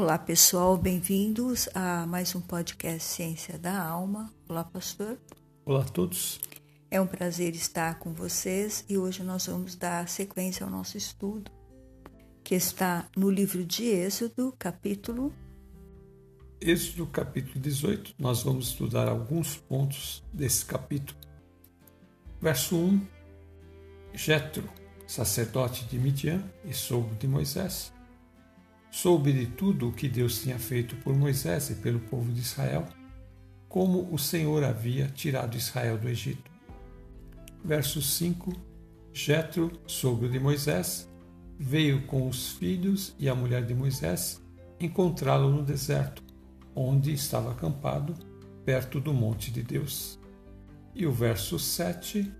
Olá pessoal, bem-vindos a mais um podcast Ciência da Alma. Olá, pastor. Olá a todos. É um prazer estar com vocês e hoje nós vamos dar sequência ao nosso estudo, que está no livro de Êxodo, capítulo. Êxodo, capítulo 18. Nós vamos estudar alguns pontos desse capítulo. Verso 1: Jetro, sacerdote de Midian e sogro de Moisés, soube de tudo o que Deus tinha feito por Moisés e pelo povo de Israel, como o Senhor havia tirado Israel do Egito. Verso 5: Jetro, sogro de Moisés, veio com os filhos e a mulher de Moisés encontrá-lo no deserto, onde estava acampado, perto do monte de Deus. E o verso 7: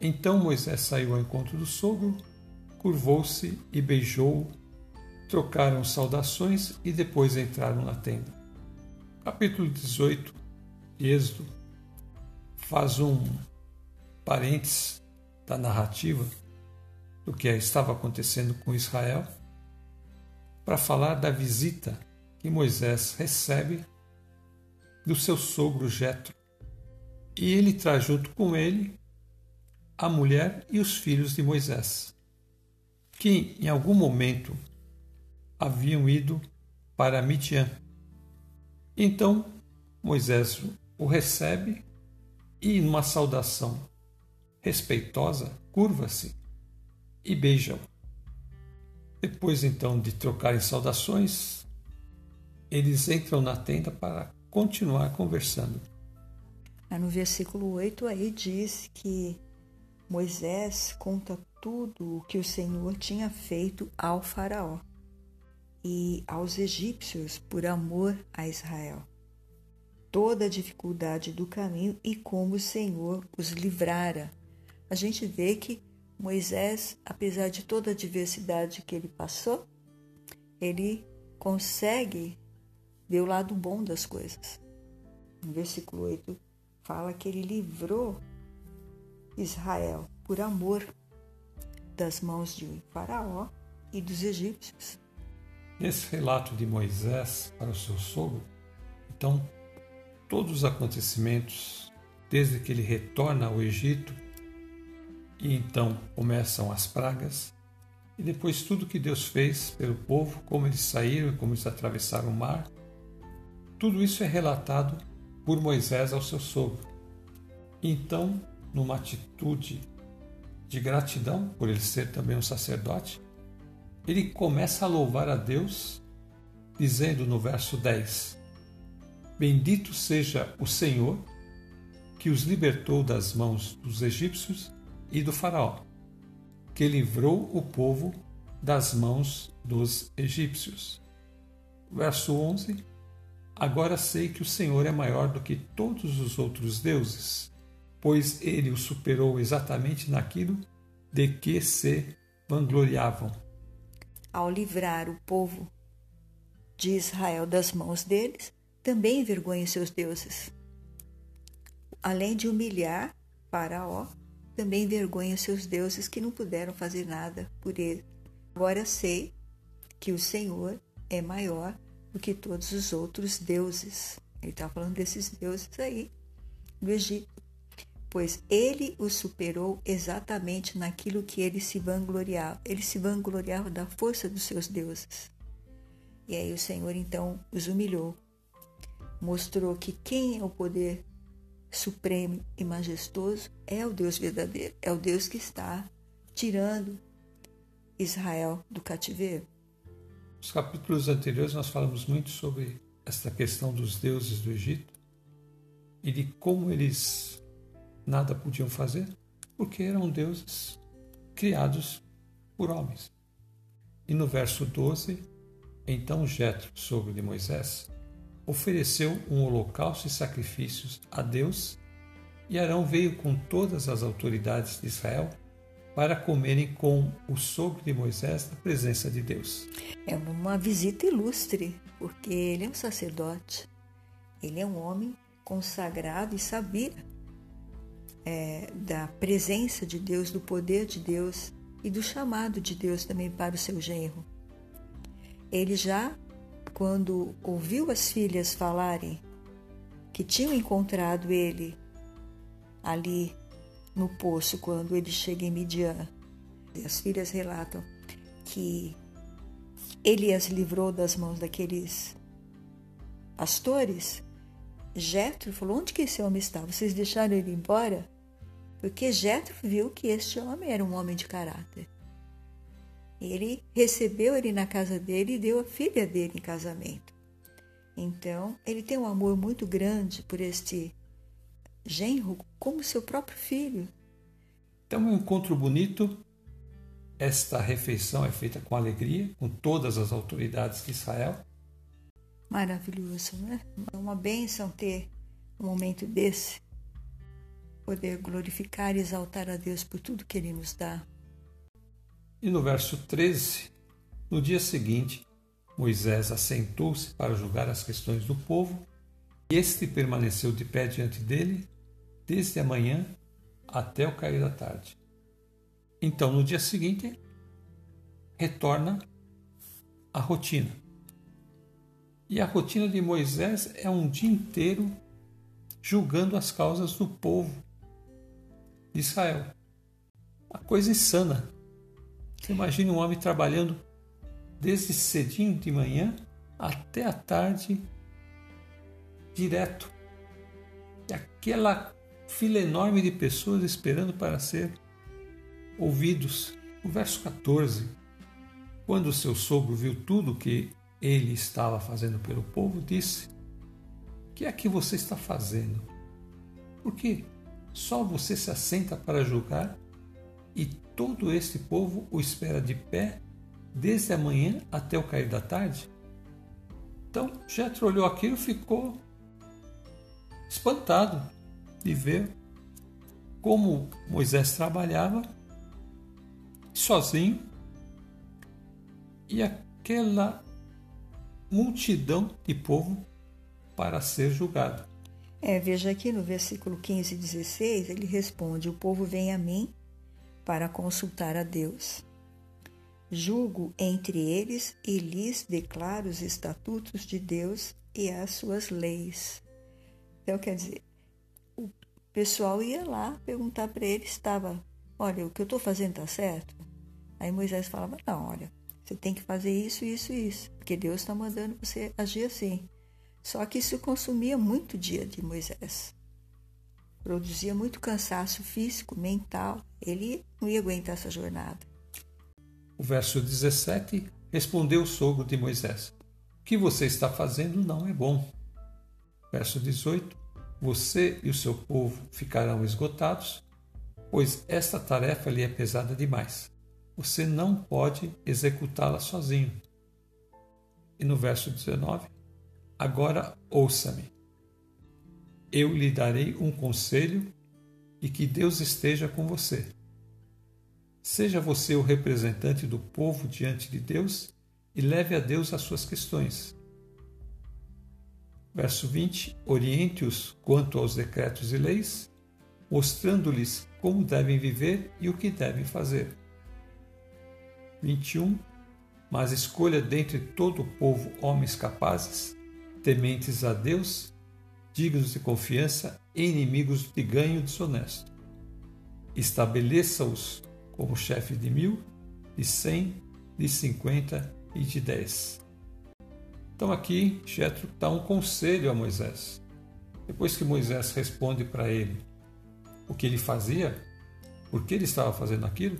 Então Moisés saiu ao encontro do sogro, curvou-se e beijou-o trocaram saudações e depois entraram na tenda. Capítulo 18 de Êxodo faz um parênteses da narrativa do que estava acontecendo com Israel para falar da visita que Moisés recebe do seu sogro Jetro. E ele traz junto com ele a mulher e os filhos de Moisés, que em algum momento haviam ido para Midian. Então Moisés o recebe e, numa saudação respeitosa, curva-se e beija-o. Depois então de trocarem saudações, eles entram na tenda para continuar conversando. No versículo 8 aí diz que Moisés conta tudo o que o Senhor tinha feito ao faraó e aos egípcios por amor a Israel. Toda a dificuldade do caminho e como o Senhor os livrara. A gente vê que Moisés, apesar de toda a diversidade que ele passou, ele consegue ver o lado bom das coisas. No versículo 8 fala que ele livrou Israel por amor das mãos de Faraó e dos egípcios. Nesse relato de Moisés para o seu sogro, então, todos os acontecimentos, desde que ele retorna ao Egito, e então começam as pragas, e depois tudo que Deus fez pelo povo, como eles saíram como eles atravessaram o mar, tudo isso é relatado por Moisés ao seu sogro. Então, numa atitude de gratidão, por ele ser também um sacerdote, ele começa a louvar a Deus, dizendo no verso 10: Bendito seja o Senhor que os libertou das mãos dos egípcios e do Faraó, que livrou o povo das mãos dos egípcios. Verso 11: Agora sei que o Senhor é maior do que todos os outros deuses, pois ele o superou exatamente naquilo de que se vangloriavam ao livrar o povo de Israel das mãos deles, também envergonha seus deuses. Além de humilhar Faraó, também envergonha seus deuses que não puderam fazer nada por ele. Agora sei que o Senhor é maior do que todos os outros deuses. Ele está falando desses deuses aí do Egito pois ele o superou exatamente naquilo que ele se vangloriava. Ele se vangloriava da força dos seus deuses. E aí o Senhor então os humilhou, mostrou que quem é o poder supremo e majestoso é o Deus verdadeiro, é o Deus que está tirando Israel do cativeiro. Nos capítulos anteriores nós falamos muito sobre esta questão dos deuses do Egito e de como eles nada podiam fazer, porque eram deuses criados por homens. E no verso 12, então Jetro, sogro de Moisés, ofereceu um holocausto e sacrifícios a Deus, e Arão veio com todas as autoridades de Israel para comerem com o sogro de Moisés na presença de Deus. É uma visita ilustre, porque ele é um sacerdote, ele é um homem consagrado e sabia é, da presença de Deus, do poder de Deus e do chamado de Deus também para o seu genro. Ele já quando ouviu as filhas falarem que tinham encontrado ele ali no poço quando ele chega em Midian, as filhas relatam que ele as livrou das mãos daqueles pastores. Jetro falou: Onde que esse homem está? Vocês deixaram ele embora? Porque Jetro viu que este homem era um homem de caráter. Ele recebeu ele na casa dele e deu a filha dele em casamento. Então, ele tem um amor muito grande por este genro como seu próprio filho. Então, um encontro bonito. Esta refeição é feita com alegria, com todas as autoridades de Israel. Maravilhoso, né? É uma bênção ter um momento desse, poder glorificar e exaltar a Deus por tudo que Ele nos dá. E no verso 13, no dia seguinte, Moisés assentou-se para julgar as questões do povo, e este permaneceu de pé diante dele desde a manhã até o cair da tarde. Então, no dia seguinte, retorna a rotina. E a rotina de Moisés é um dia inteiro julgando as causas do povo de Israel. Uma coisa insana. Você imagina um homem trabalhando desde cedinho de manhã até a tarde, direto. E aquela fila enorme de pessoas esperando para ser ouvidos. O verso 14. Quando seu sogro viu tudo que ele estava fazendo pelo povo, disse: O que é que você está fazendo? Porque só você se assenta para julgar e todo este povo o espera de pé desde a manhã até o cair da tarde? Então Jetro olhou aquilo e ficou espantado de ver como Moisés trabalhava sozinho e aquela multidão de povo para ser julgado. É, veja aqui no versículo 15 e 16, ele responde: O povo vem a mim para consultar a Deus. Julgo entre eles e lhes declaro os estatutos de Deus e as suas leis. Então, quer dizer, o pessoal ia lá perguntar para ele, estava, olha, o que eu estou fazendo está certo? Aí Moisés falava, não, olha, você tem que fazer isso, isso isso, porque Deus está mandando você agir assim. Só que isso consumia muito dia de Moisés. Produzia muito cansaço físico, mental. Ele não ia aguentar essa jornada. O verso 17 respondeu o sogro de Moisés: O que você está fazendo não é bom. Verso 18: Você e o seu povo ficarão esgotados, pois esta tarefa lhe é pesada demais. Você não pode executá-la sozinho. E no verso 19: Agora ouça-me. Eu lhe darei um conselho e que Deus esteja com você. Seja você o representante do povo diante de Deus e leve a Deus as suas questões. Verso 20: Oriente-os quanto aos decretos e leis, mostrando-lhes como devem viver e o que devem fazer. 21. Mas escolha dentre todo o povo homens capazes tementes a Deus, dignos de confiança e inimigos de ganho desonesto. Estabeleça-os como chefe de mil, de cem, de cinquenta e de dez. Então aqui Jetro dá um conselho a Moisés. Depois que Moisés responde para ele o que ele fazia, por que ele estava fazendo aquilo,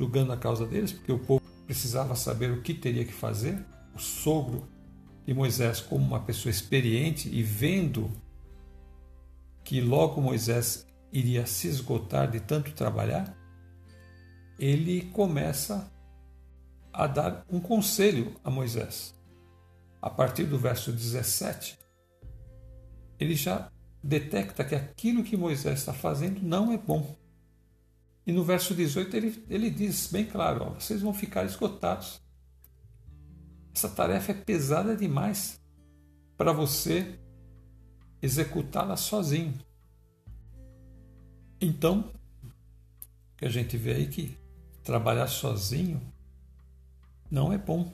julgando a causa deles, porque o povo precisava saber o que teria que fazer, o sogro e Moisés, como uma pessoa experiente e vendo que logo Moisés iria se esgotar de tanto trabalhar, ele começa a dar um conselho a Moisés. A partir do verso 17, ele já detecta que aquilo que Moisés está fazendo não é bom. E no verso 18 ele, ele diz bem claro: ó, vocês vão ficar esgotados. Essa tarefa é pesada demais para você executá-la sozinho. Então, que a gente vê aí que trabalhar sozinho não é bom.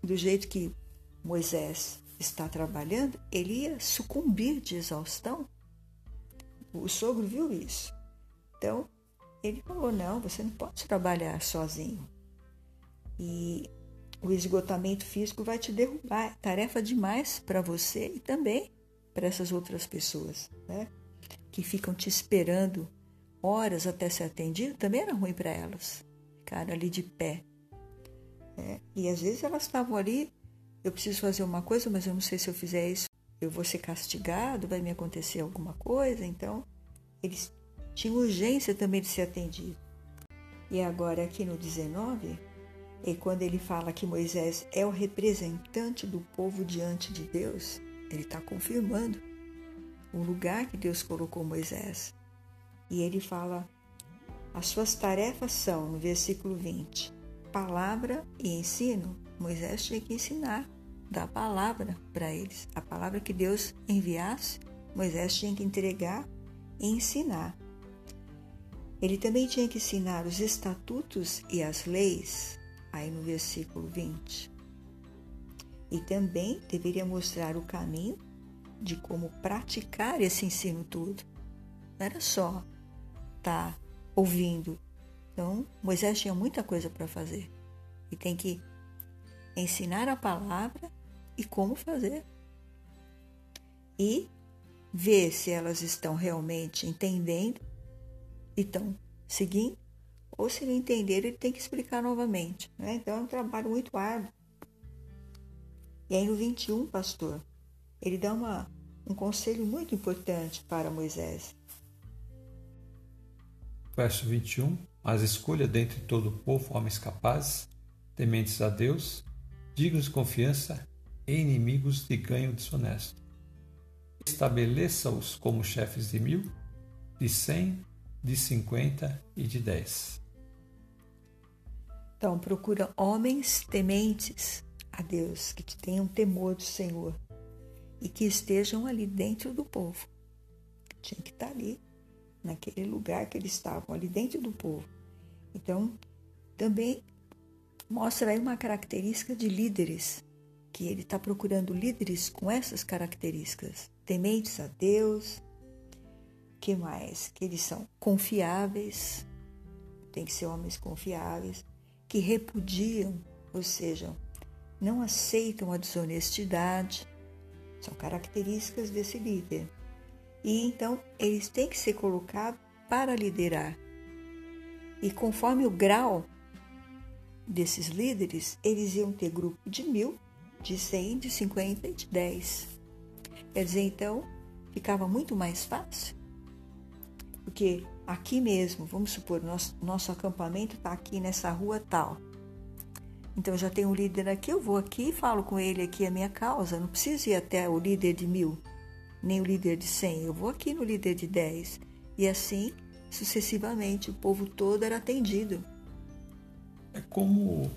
Do jeito que Moisés está trabalhando, ele ia sucumbir de exaustão. O sogro viu isso. Então, ele falou: não, você não pode trabalhar sozinho. E o esgotamento físico vai te derrubar. Tarefa demais para você e também para essas outras pessoas, né? Que ficam te esperando horas até ser atendido, também era ruim para elas. Ficaram ali de pé. Né? E às vezes elas estavam ali, eu preciso fazer uma coisa, mas eu não sei se eu fizer isso, eu vou ser castigado, vai me acontecer alguma coisa. Então, eles tinham urgência também de ser atendido. E agora, aqui no 19, e quando ele fala que Moisés é o representante do povo diante de Deus, ele está confirmando o lugar que Deus colocou Moisés. E ele fala: as suas tarefas são, no versículo 20, palavra e ensino. Moisés tinha que ensinar, dar palavra para eles. A palavra que Deus enviasse, Moisés tinha que entregar e ensinar. Ele também tinha que ensinar os estatutos e as leis, aí no versículo 20. E também deveria mostrar o caminho de como praticar esse ensino tudo. Não era só estar tá ouvindo. Então, Moisés tinha muita coisa para fazer. E tem que ensinar a palavra e como fazer. E ver se elas estão realmente entendendo e estão seguindo ou se não entender, ele tem que explicar novamente. Né? Então é um trabalho muito árduo. E aí no 21, pastor, ele dá uma, um conselho muito importante para Moisés. Verso 21. Mas escolha dentre todo o povo homens capazes, tementes a Deus, dignos de confiança e inimigos de ganho desonesto. Estabeleça-os como chefes de mil, de cem, de cinquenta e de dez. Então, procura homens tementes a Deus, que tenham temor do Senhor e que estejam ali dentro do povo. Tinha que estar ali, naquele lugar que eles estavam, ali dentro do povo. Então, também mostra aí uma característica de líderes, que ele está procurando líderes com essas características, tementes a Deus, que mais? Que eles são confiáveis, tem que ser homens confiáveis, que repudiam, ou seja, não aceitam a desonestidade. São características desse líder. E então eles têm que ser colocados para liderar. E conforme o grau desses líderes, eles iam ter grupo de mil, de cem, de cinquenta e de dez. Quer dizer, então, ficava muito mais fácil. Porque aqui mesmo, vamos supor, nosso, nosso acampamento está aqui nessa rua tal. Então já tenho um líder aqui, eu vou aqui e falo com ele aqui a minha causa. Não preciso ir até o líder de mil, nem o líder de cem. Eu vou aqui no líder de dez. E assim, sucessivamente, o povo todo era atendido. É como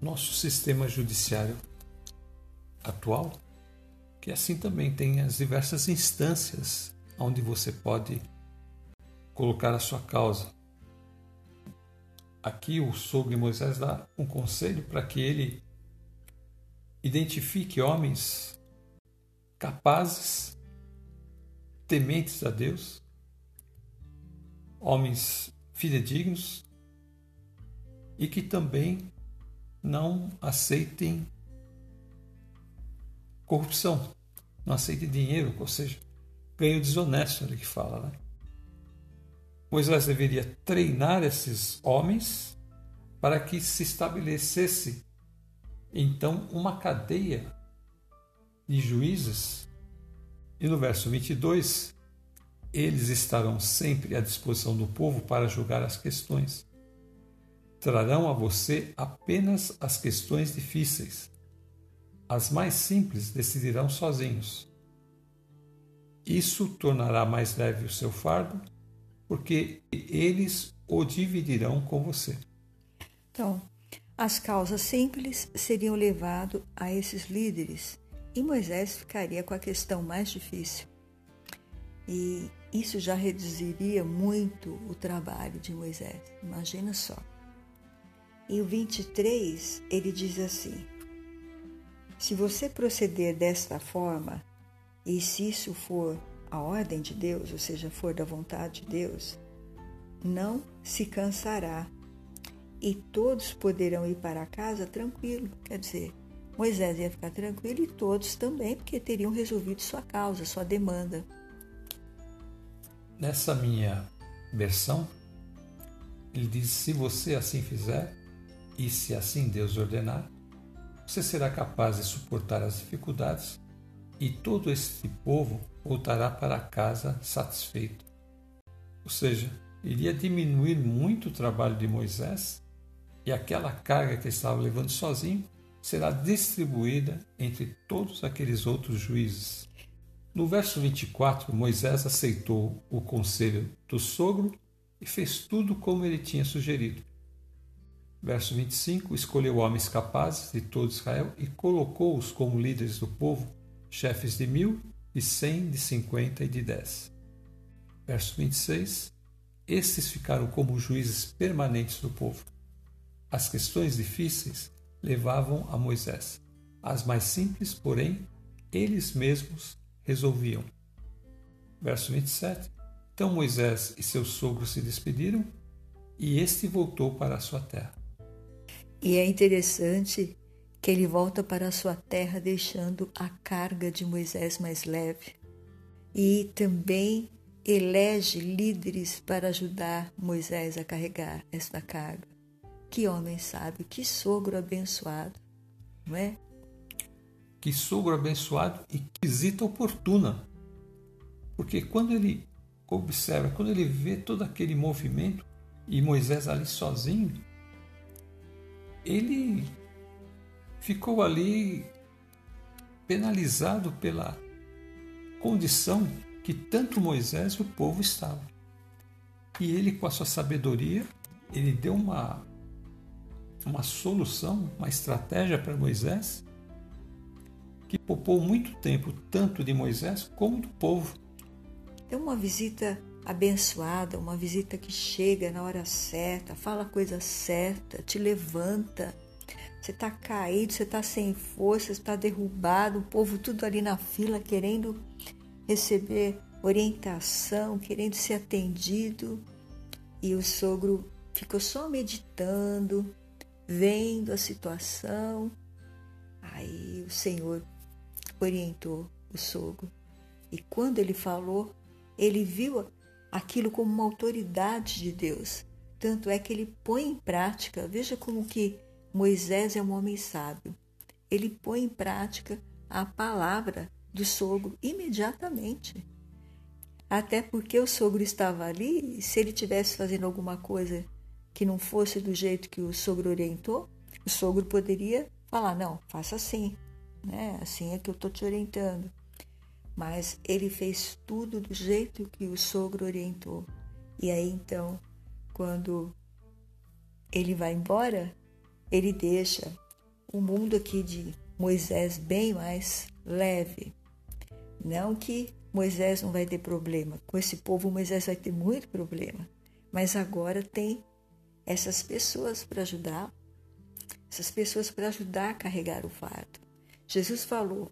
nosso sistema judiciário atual, que assim também tem as diversas instâncias onde você pode colocar a sua causa. Aqui o sogro de Moisés dá um conselho para que ele identifique homens capazes, tementes a Deus, homens fidedignos e que também não aceitem corrupção, não aceitem dinheiro, ou seja, ganho desonesto, ele que fala, né? Moisés deveria treinar esses homens para que se estabelecesse então uma cadeia de juízes. E no verso 22, eles estarão sempre à disposição do povo para julgar as questões. Trarão a você apenas as questões difíceis. As mais simples decidirão sozinhos. Isso tornará mais leve o seu fardo porque eles o dividirão com você. Então, as causas simples seriam levadas a esses líderes e Moisés ficaria com a questão mais difícil. E isso já reduziria muito o trabalho de Moisés. Imagina só. E o 23, ele diz assim: Se você proceder desta forma, e se isso for a ordem de Deus, ou seja, for da vontade de Deus, não se cansará e todos poderão ir para casa tranquilo. Quer dizer, Moisés ia ficar tranquilo e todos também, porque teriam resolvido sua causa, sua demanda. Nessa minha versão, ele diz: se você assim fizer, e se assim Deus ordenar, você será capaz de suportar as dificuldades e todo este povo voltará para casa satisfeito. Ou seja, iria diminuir muito o trabalho de Moisés e aquela carga que estava levando sozinho será distribuída entre todos aqueles outros juízes. No verso 24, Moisés aceitou o conselho do sogro e fez tudo como ele tinha sugerido. Verso 25: Escolheu homens capazes de todo Israel e colocou-os como líderes do povo, chefes de mil, de cem, de cinquenta e de dez. Verso 26: Estes ficaram como juízes permanentes do povo. As questões difíceis levavam a Moisés. As mais simples, porém, eles mesmos resolviam. Verso 27. Então Moisés e seu sogro se despediram e este voltou para a sua terra. E é interessante que ele volta para a sua terra deixando a carga de Moisés mais leve. E também elege líderes para ajudar Moisés a carregar esta carga. Que homem sábio, que sogro abençoado, não é? Que sogro abençoado e que visita oportuna. Porque quando ele observa, quando ele vê todo aquele movimento e Moisés ali sozinho, ele ficou ali penalizado pela condição que tanto Moisés e o povo estavam. E ele, com a sua sabedoria, ele deu uma uma solução, uma estratégia para Moisés que poupou muito tempo tanto de Moisés como do povo. É uma visita abençoada, uma visita que chega na hora certa, fala a coisa certa, te levanta. Você está caído, você está sem força, está derrubado, o povo tudo ali na fila querendo receber orientação, querendo ser atendido. E o sogro ficou só meditando, vendo a situação. Aí o Senhor orientou o sogro. E quando ele falou, ele viu aquilo como uma autoridade de Deus. Tanto é que ele põe em prática, veja como que Moisés é um homem sábio. Ele põe em prática a palavra do sogro imediatamente. Até porque o sogro estava ali, se ele tivesse fazendo alguma coisa que não fosse do jeito que o sogro orientou, o sogro poderia falar: não, faça assim, né? Assim é que eu estou te orientando. Mas ele fez tudo do jeito que o sogro orientou. E aí então, quando ele vai embora, ele deixa o mundo aqui de Moisés bem mais leve. Não que Moisés não vai ter problema. Com esse povo, Moisés vai ter muito problema. Mas agora tem essas pessoas para ajudar, essas pessoas para ajudar a carregar o fardo. Jesus falou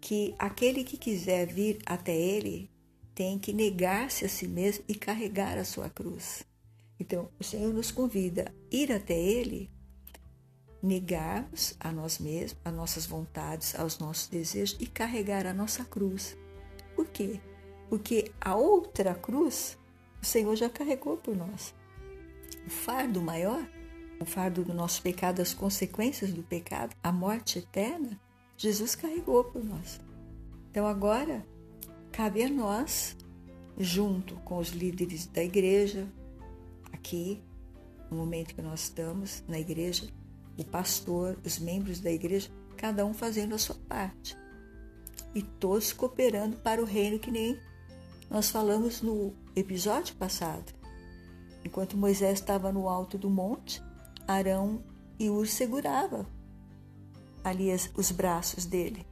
que aquele que quiser vir até ele tem que negar-se a si mesmo e carregar a sua cruz. Então, o Senhor nos convida a ir até ele, negarmos a nós mesmos, as nossas vontades, aos nossos desejos e carregar a nossa cruz. Por quê? Porque a outra cruz o Senhor já carregou por nós o fardo maior, o fardo do nosso pecado, as consequências do pecado, a morte eterna, Jesus carregou por nós. Então agora cabe a nós, junto com os líderes da igreja, aqui, no momento que nós estamos na igreja, o pastor, os membros da igreja, cada um fazendo a sua parte. E todos cooperando para o reino que nem nós falamos no episódio passado. Enquanto Moisés estava no alto do monte, Arão e Ur segurava ali os braços dele.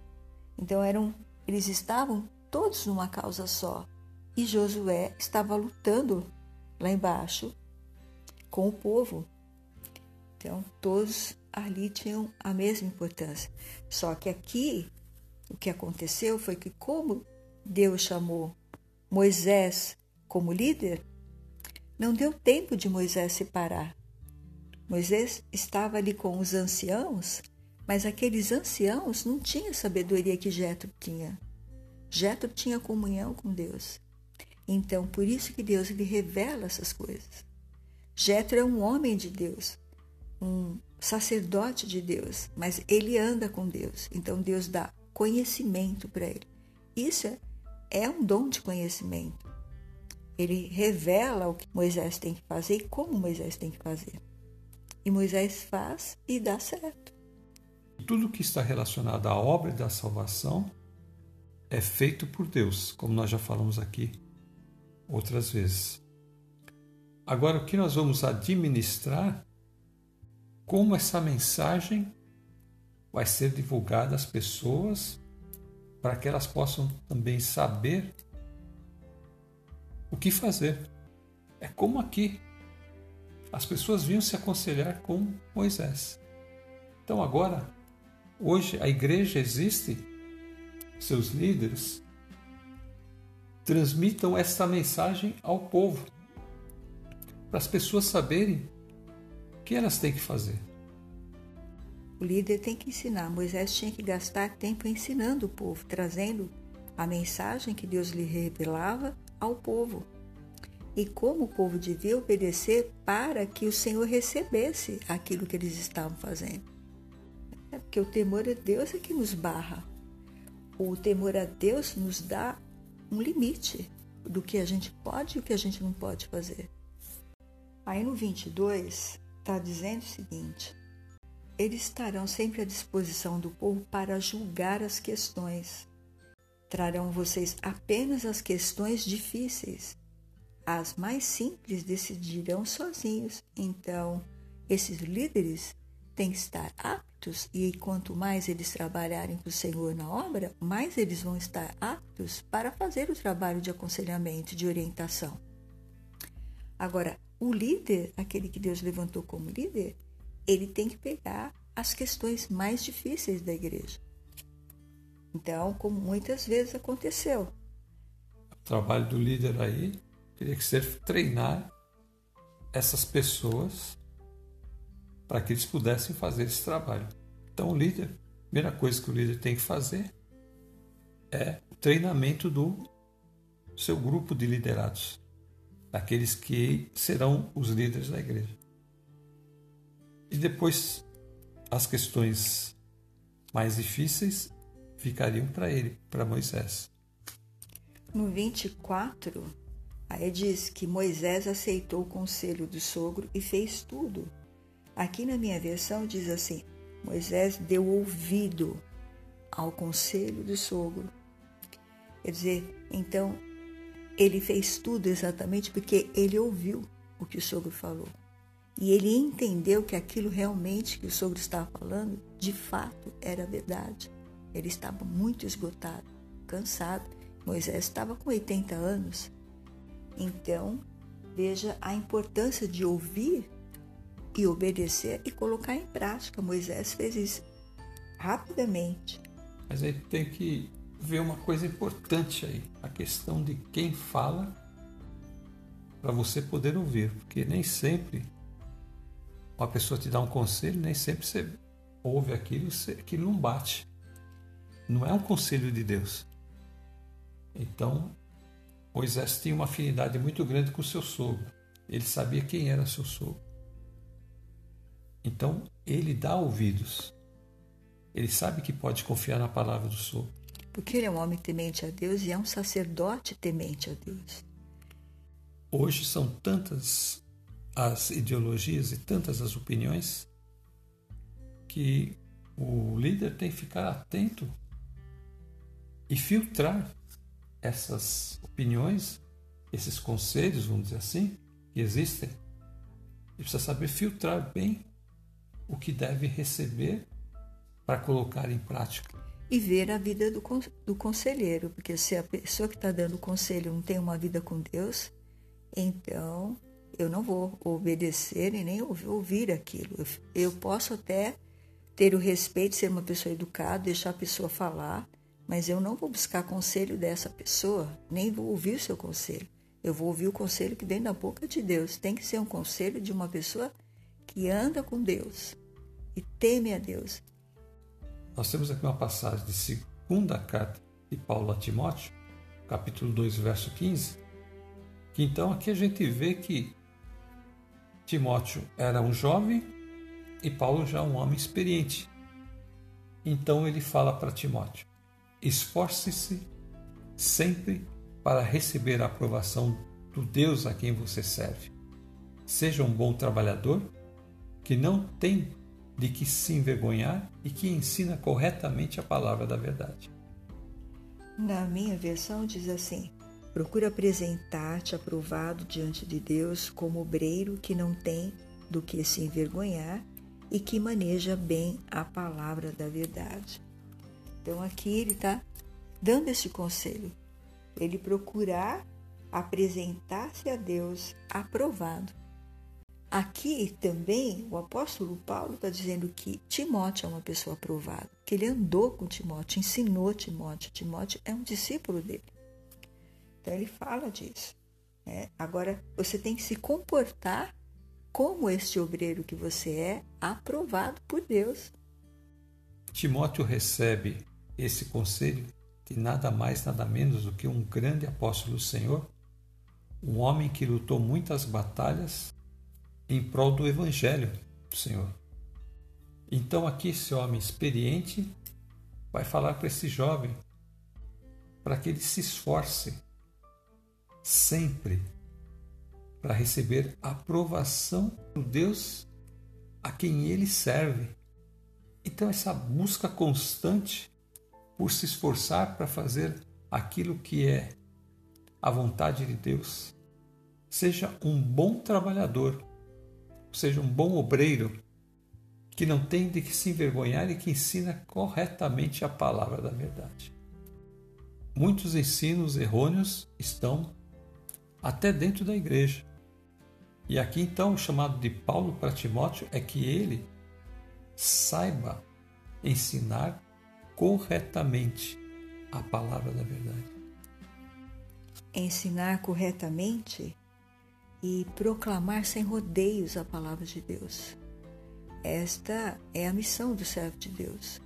Então eram, eles estavam todos numa causa só. E Josué estava lutando lá embaixo com o povo. Então todos ali tinham a mesma importância. Só que aqui o que aconteceu foi que, como Deus chamou Moisés como líder, não deu tempo de Moisés se parar. Moisés estava ali com os anciãos, mas aqueles anciãos não tinham a sabedoria que Jetro tinha. Jetro tinha comunhão com Deus. Então, por isso que Deus lhe revela essas coisas. Jetro é um homem de Deus, um sacerdote de Deus, mas ele anda com Deus. Então Deus dá conhecimento para ele. Isso é, é um dom de conhecimento. Ele revela o que Moisés tem que fazer e como Moisés tem que fazer. E Moisés faz e dá certo. Tudo que está relacionado à obra da salvação é feito por Deus, como nós já falamos aqui outras vezes. Agora, o que nós vamos administrar, como essa mensagem vai ser divulgada às pessoas para que elas possam também saber o que fazer. É como aqui. As pessoas vinham se aconselhar com Moisés. Então agora, hoje a igreja existe, seus líderes transmitam essa mensagem ao povo, para as pessoas saberem que elas têm que fazer. O líder tem que ensinar. Moisés tinha que gastar tempo ensinando o povo, trazendo a mensagem que Deus lhe revelava ao povo. E como o povo devia obedecer para que o Senhor recebesse aquilo que eles estavam fazendo. É porque o temor a Deus é que nos barra. O temor a Deus nos dá um limite do que a gente pode e o que a gente não pode fazer. Aí no 22 está dizendo o seguinte: eles estarão sempre à disposição do povo para julgar as questões. Trarão vocês apenas as questões difíceis. As mais simples decidirão sozinhos. Então, esses líderes têm que estar aptos, e quanto mais eles trabalharem para o Senhor na obra, mais eles vão estar aptos para fazer o trabalho de aconselhamento, de orientação. Agora, o líder, aquele que Deus levantou como líder, ele tem que pegar as questões mais difíceis da igreja. Então, como muitas vezes aconteceu. O trabalho do líder aí teria que ser treinar essas pessoas para que eles pudessem fazer esse trabalho. Então, o líder, a primeira coisa que o líder tem que fazer é o treinamento do seu grupo de liderados, daqueles que serão os líderes da igreja. E depois as questões mais difíceis ficariam para ele, para Moisés. No 24, aí diz que Moisés aceitou o conselho do sogro e fez tudo. Aqui na minha versão diz assim: Moisés deu ouvido ao conselho do sogro. Quer dizer, então ele fez tudo exatamente porque ele ouviu o que o sogro falou. E ele entendeu que aquilo realmente que o sogro estava falando, de fato, era verdade. Ele estava muito esgotado, cansado. Moisés estava com 80 anos. Então, veja a importância de ouvir e obedecer e colocar em prática. Moisés fez isso rapidamente. Mas aí tem que ver uma coisa importante aí, a questão de quem fala para você poder ouvir, porque nem sempre uma pessoa te dá um conselho, nem sempre você ouve aquilo, aquilo não bate. Não é um conselho de Deus. Então, Moisés tinha uma afinidade muito grande com seu sogro. Ele sabia quem era seu sogro. Então, ele dá ouvidos. Ele sabe que pode confiar na palavra do sogro. Porque ele é um homem temente a Deus e é um sacerdote temente a Deus. Hoje são tantas as ideologias e tantas as opiniões que o líder tem que ficar atento e filtrar essas opiniões, esses conselhos, vamos dizer assim, que existem. Ele precisa saber filtrar bem o que deve receber para colocar em prática. E ver a vida do, do conselheiro, porque se a pessoa que está dando conselho não tem uma vida com Deus, então eu não vou obedecer e nem ouvir aquilo. Eu, eu posso até ter o respeito, ser uma pessoa educada, deixar a pessoa falar, mas eu não vou buscar conselho dessa pessoa, nem vou ouvir o seu conselho. Eu vou ouvir o conselho que vem da boca de Deus. Tem que ser um conselho de uma pessoa que anda com Deus e teme a Deus. Nós temos aqui uma passagem de segunda carta de Paulo a Timóteo, capítulo 2, verso 15, que então aqui a gente vê que Timóteo era um jovem e Paulo já um homem experiente. Então ele fala para Timóteo: esforce-se sempre para receber a aprovação do Deus a quem você serve. Seja um bom trabalhador que não tem de que se envergonhar e que ensina corretamente a palavra da verdade. Na minha versão diz assim: procura apresentar-te aprovado diante de Deus como obreiro que não tem do que se envergonhar e que maneja bem a palavra da verdade. Então aqui ele está dando esse conselho. Ele procurar apresentar-se a Deus aprovado. Aqui também o apóstolo Paulo está dizendo que Timóteo é uma pessoa aprovada, que ele andou com Timóteo, ensinou Timóteo. Timóteo é um discípulo dele. Então ele fala disso. Né? Agora você tem que se comportar como este obreiro que você é, aprovado por Deus. Timóteo recebe esse conselho de nada mais, nada menos do que um grande apóstolo do Senhor, um homem que lutou muitas batalhas em prol do Evangelho do Senhor. Então, aqui, esse homem experiente vai falar para esse jovem para que ele se esforce sempre para receber aprovação do Deus a quem ele serve. Então, essa busca constante por se esforçar para fazer aquilo que é a vontade de Deus. Seja um bom trabalhador, seja um bom obreiro, que não tem de que se envergonhar e que ensina corretamente a palavra da verdade. Muitos ensinos errôneos estão até dentro da igreja. E aqui então o chamado de Paulo para Timóteo é que ele saiba ensinar corretamente a palavra da verdade. Ensinar corretamente e proclamar sem rodeios a palavra de Deus. Esta é a missão do servo de Deus.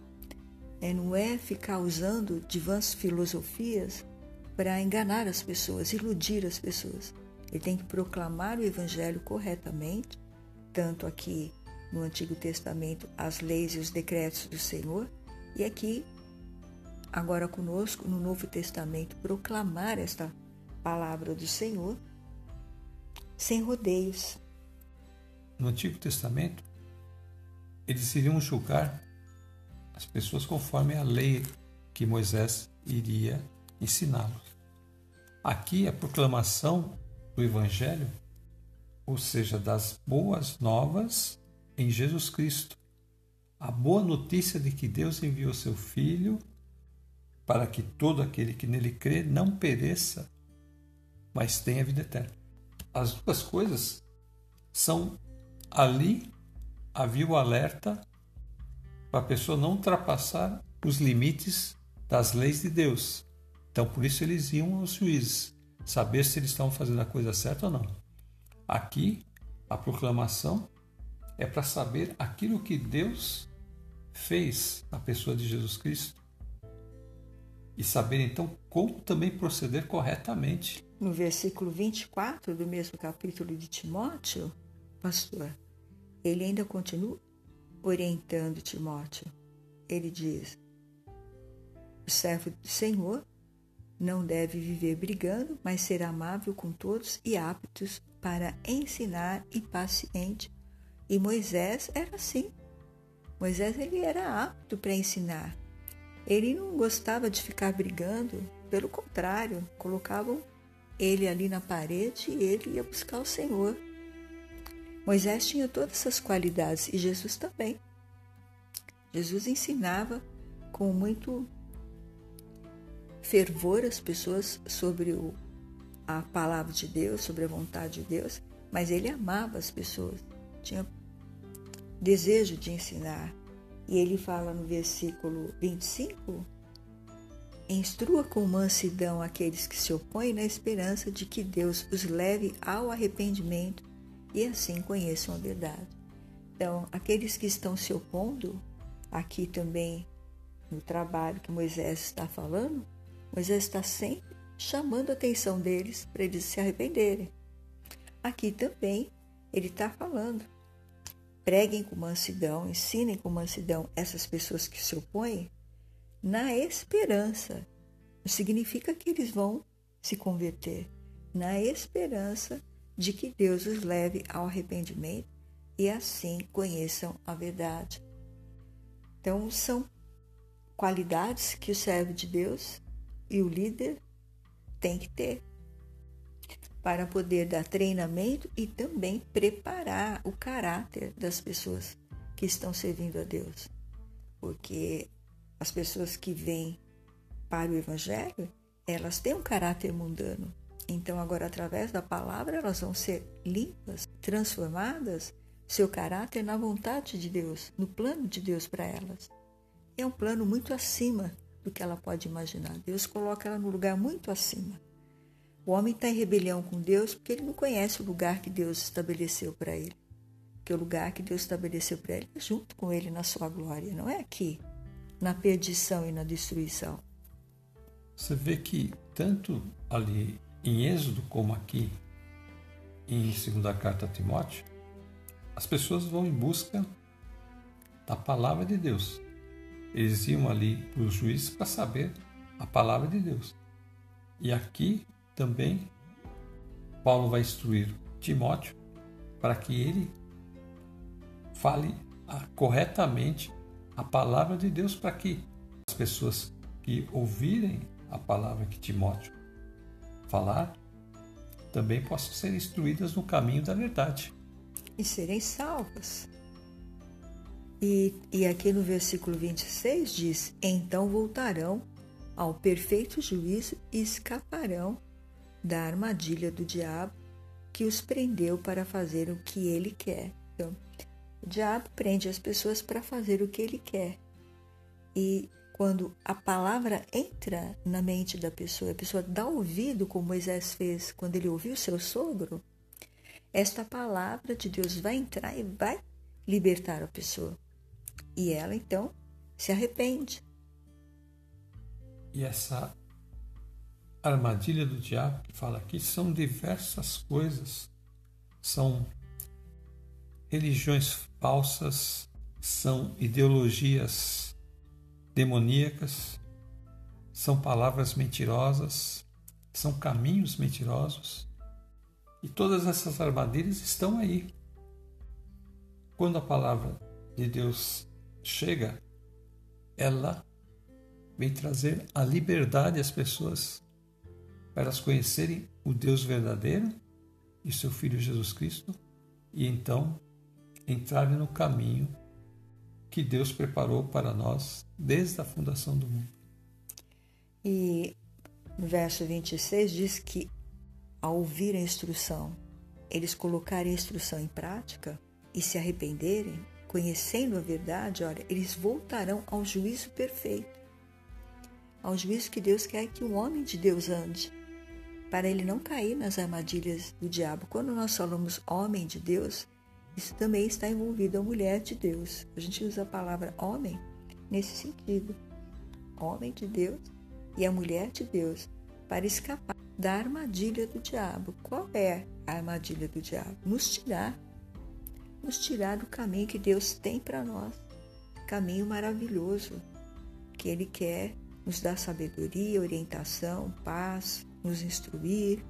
É, não é ficar usando de vãs filosofias para enganar as pessoas, iludir as pessoas. Ele tem que proclamar o Evangelho corretamente, tanto aqui no Antigo Testamento, as leis e os decretos do Senhor, e aqui, agora conosco, no Novo Testamento, proclamar esta palavra do Senhor sem rodeios. No Antigo Testamento, eles iriam julgar as pessoas conforme a lei que Moisés iria ensiná-los. Aqui a proclamação do Evangelho, ou seja, das boas novas em Jesus Cristo. A boa notícia de que Deus enviou seu Filho para que todo aquele que nele crê não pereça, mas tenha vida eterna. As duas coisas são ali havia o alerta para a pessoa não ultrapassar os limites das leis de Deus. Então, por isso eles iam aos juízes saber se eles estavam fazendo a coisa certa ou não. Aqui, a proclamação é para saber aquilo que Deus fez na pessoa de Jesus Cristo e saber então como também proceder corretamente. No versículo 24 do mesmo capítulo de Timóteo, pastor, ele ainda continua orientando Timóteo. Ele diz: o servo do Senhor não deve viver brigando, mas ser amável com todos e aptos para ensinar e paciente. E Moisés era assim. Moisés ele era apto para ensinar. Ele não gostava de ficar brigando, pelo contrário, colocavam ele ali na parede e ele ia buscar o Senhor. Moisés tinha todas essas qualidades e Jesus também. Jesus ensinava com muito fervor as pessoas sobre o, a palavra de Deus, sobre a vontade de Deus, mas ele amava as pessoas, tinha desejo de ensinar. E ele fala no versículo 25: Instrua com mansidão aqueles que se opõem na esperança de que Deus os leve ao arrependimento e assim conheçam a verdade. Então, aqueles que estão se opondo, aqui também no trabalho que Moisés está falando, Moisés está sempre chamando a atenção deles para eles se arrependerem. Aqui também ele está falando. Preguem com mansidão, ensinem com mansidão essas pessoas que se opõem, na esperança. Não significa que eles vão se converter, na esperança de que Deus os leve ao arrependimento e assim conheçam a verdade. Então, são qualidades que o servo de Deus e o líder tem que ter para poder dar treinamento e também preparar o caráter das pessoas que estão servindo a Deus. Porque as pessoas que vêm para o Evangelho, elas têm um caráter mundano. Então, agora, através da palavra, elas vão ser limpas, transformadas, seu caráter na vontade de Deus, no plano de Deus para elas. É um plano muito acima do que ela pode imaginar. Deus coloca ela no lugar muito acima. O homem está em rebelião com Deus porque ele não conhece o lugar que Deus estabeleceu para ele. Porque o lugar que Deus estabeleceu para ele é junto com ele na sua glória, não é aqui, na perdição e na destruição. Você vê que tanto ali em Êxodo como aqui em segunda carta a Timóteo, as pessoas vão em busca da palavra de Deus. Eles iam ali para os juízes para saber a palavra de Deus. E aqui também Paulo vai instruir Timóteo para que ele fale corretamente a palavra de Deus para que as pessoas que ouvirem a palavra que Timóteo falar também possam ser instruídas no caminho da verdade. E serem salvas. E, e aqui no versículo 26 diz: Então voltarão ao perfeito juízo e escaparão da armadilha do diabo que os prendeu para fazer o que ele quer. Então, o diabo prende as pessoas para fazer o que ele quer. E quando a palavra entra na mente da pessoa, a pessoa dá ouvido, como Moisés fez quando ele ouviu seu sogro, esta palavra de Deus vai entrar e vai libertar a pessoa. E ela então se arrepende. E essa armadilha do diabo que fala aqui são diversas coisas. São religiões falsas, são ideologias demoníacas, são palavras mentirosas, são caminhos mentirosos. E todas essas armadilhas estão aí. Quando a palavra de Deus chega, ela vem trazer a liberdade às pessoas para elas conhecerem o Deus verdadeiro e seu Filho Jesus Cristo e então entrarem no caminho que Deus preparou para nós desde a fundação do mundo. E no verso 26 diz que ao ouvir a instrução, eles colocarem a instrução em prática e se arrependerem, conhecendo a verdade, olha, eles voltarão ao juízo perfeito, ao juízo que Deus quer que um homem de Deus ande para ele não cair nas armadilhas do diabo. Quando nós falamos homem de Deus, isso também está envolvido a mulher de Deus. A gente usa a palavra homem nesse sentido. Homem de Deus e a mulher de Deus para escapar da armadilha do diabo. Qual é a armadilha do diabo? Nos tirar, nos tirar do caminho que Deus tem para nós. Caminho maravilhoso que Ele quer nos dar sabedoria, orientação, paz, nos instruir,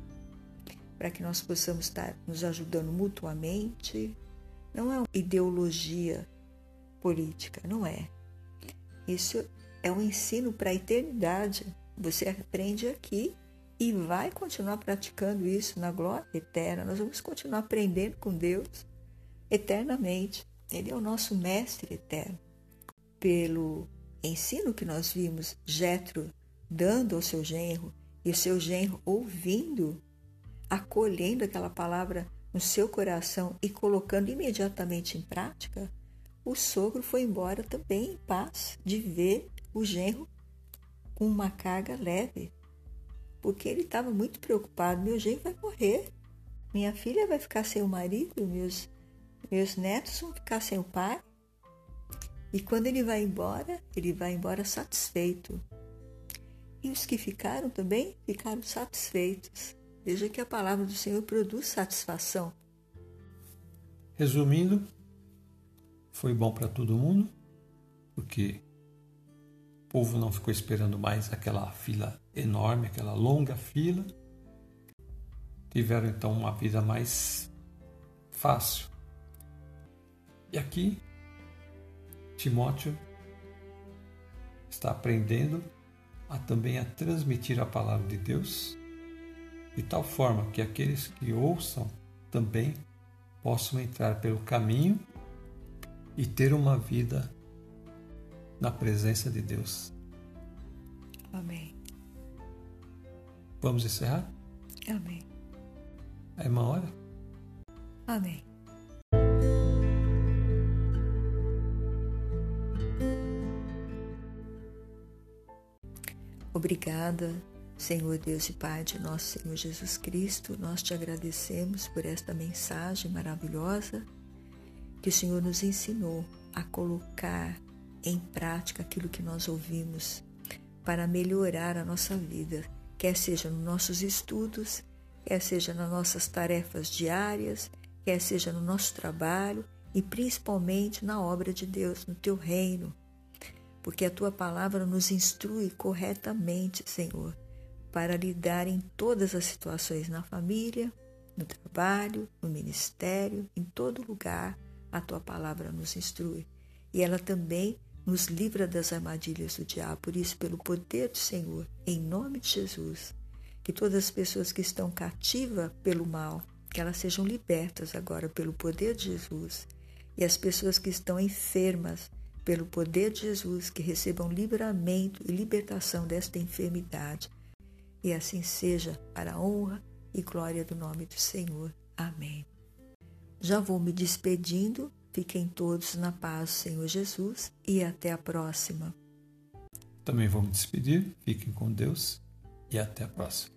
para que nós possamos estar nos ajudando mutuamente. Não é uma ideologia política, não é. Isso é um ensino para a eternidade. Você aprende aqui e vai continuar praticando isso na glória eterna. Nós vamos continuar aprendendo com Deus eternamente. Ele é o nosso mestre eterno. Pelo ensino que nós vimos Jetro dando ao seu genro e o seu genro ouvindo, acolhendo aquela palavra no seu coração e colocando imediatamente em prática, o sogro foi embora também em paz de ver o genro com uma carga leve, porque ele estava muito preocupado: meu genro vai morrer, minha filha vai ficar sem o marido, meus, meus netos vão ficar sem o pai. E quando ele vai embora, ele vai embora satisfeito. E os que ficaram também ficaram satisfeitos. Veja que a palavra do Senhor produz satisfação. Resumindo, foi bom para todo mundo, porque o povo não ficou esperando mais aquela fila enorme, aquela longa fila. Tiveram então uma vida mais fácil. E aqui Timóteo está aprendendo a também a transmitir a palavra de Deus de tal forma que aqueles que ouçam também possam entrar pelo caminho e ter uma vida na presença de Deus. Amém. Vamos encerrar? Amém. É uma hora? Amém. Obrigada, Senhor Deus e Pai de nosso Senhor Jesus Cristo. Nós te agradecemos por esta mensagem maravilhosa que o Senhor nos ensinou a colocar em prática aquilo que nós ouvimos para melhorar a nossa vida, quer seja nos nossos estudos, quer seja nas nossas tarefas diárias, quer seja no nosso trabalho e principalmente na obra de Deus, no teu reino porque a tua palavra nos instrui corretamente, Senhor, para lidar em todas as situações na família, no trabalho, no ministério, em todo lugar, a tua palavra nos instrui. E ela também nos livra das armadilhas do diabo. Por isso, pelo poder do Senhor, em nome de Jesus, que todas as pessoas que estão cativas pelo mal, que elas sejam libertas agora pelo poder de Jesus. E as pessoas que estão enfermas, pelo poder de Jesus, que recebam livramento e libertação desta enfermidade. E assim seja, para a honra e glória do nome do Senhor. Amém. Já vou me despedindo. Fiquem todos na paz, Senhor Jesus, e até a próxima. Também vou me despedir. Fiquem com Deus e até a próxima.